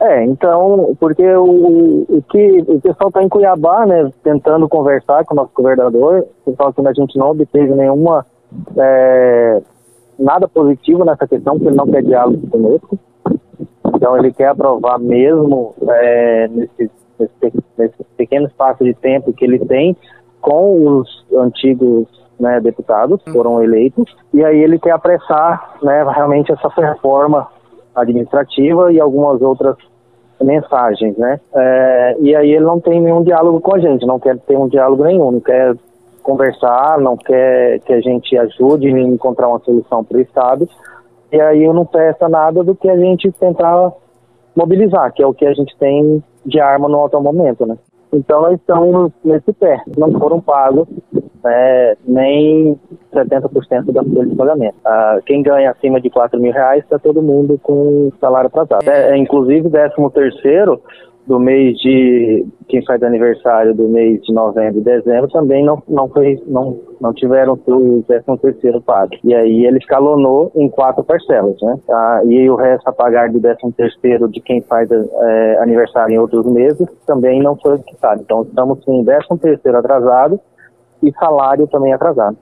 É, então, porque o, o que o pessoal está em Cuiabá, né, tentando conversar com o nosso governador, o pessoal que a gente não obteve nenhuma é, nada positivo nessa questão, porque ele não quer diálogo conosco. Então ele quer aprovar mesmo é, nesse, nesse, nesse, pequeno espaço de tempo que ele tem com os antigos né, deputados que foram eleitos, e aí ele quer apressar né, realmente essa reforma administrativa e algumas outras mensagens, né? É, e aí ele não tem nenhum diálogo com a gente, não quer ter um diálogo nenhum, não quer conversar, não quer que a gente ajude em encontrar uma solução para o Estado, e aí eu não peço nada do que a gente tentar mobilizar, que é o que a gente tem de arma no atual momento, né? Então nós estamos nesse pé, não foram pagos né, nem 70% da folha de pagamento. Ah, quem ganha acima de 4 mil reais está todo mundo com salário atrasado. É, inclusive, 13 terceiro do mês de quem faz aniversário do mês de novembro e dezembro também não não foi não não tiveram o décimo terceiro pago e aí ele escalonou em quatro parcelas né ah, e o resto a pagar do décimo terceiro de quem faz é, aniversário em outros meses também não foi quitado então estamos com décimo terceiro atrasado e salário também atrasado